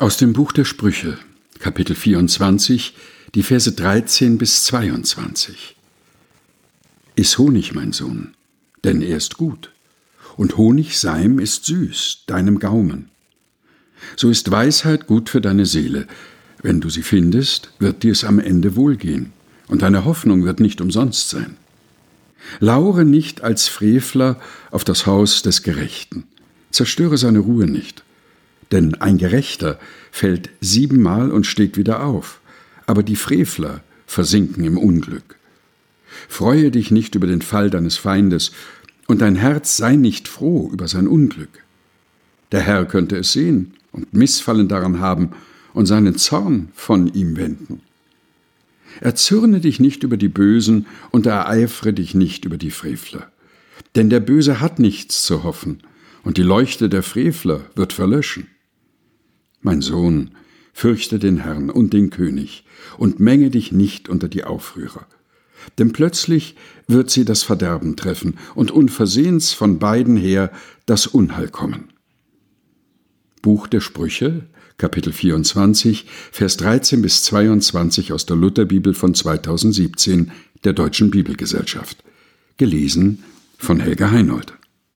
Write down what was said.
Aus dem Buch der Sprüche, Kapitel 24, die Verse 13 bis 22. Iss Honig, mein Sohn, denn er ist gut, und Honigseim ist süß, deinem Gaumen. So ist Weisheit gut für deine Seele. Wenn du sie findest, wird dir es am Ende wohlgehen, und deine Hoffnung wird nicht umsonst sein. Laure nicht als Frevler auf das Haus des Gerechten, zerstöre seine Ruhe nicht denn ein Gerechter fällt siebenmal und steht wieder auf, aber die Frevler versinken im Unglück. Freue dich nicht über den Fall deines Feindes, und dein Herz sei nicht froh über sein Unglück. Der Herr könnte es sehen und Missfallen daran haben und seinen Zorn von ihm wenden. Erzürne dich nicht über die Bösen und ereifre dich nicht über die Frevler. Denn der Böse hat nichts zu hoffen, und die Leuchte der Frevler wird verlöschen. Mein Sohn, fürchte den Herrn und den König und menge dich nicht unter die Aufrührer. Denn plötzlich wird sie das Verderben treffen und unversehens von beiden her das Unheil kommen. Buch der Sprüche, Kapitel 24, Vers 13 bis 22 aus der Lutherbibel von 2017 der Deutschen Bibelgesellschaft. Gelesen von Helga Heinold.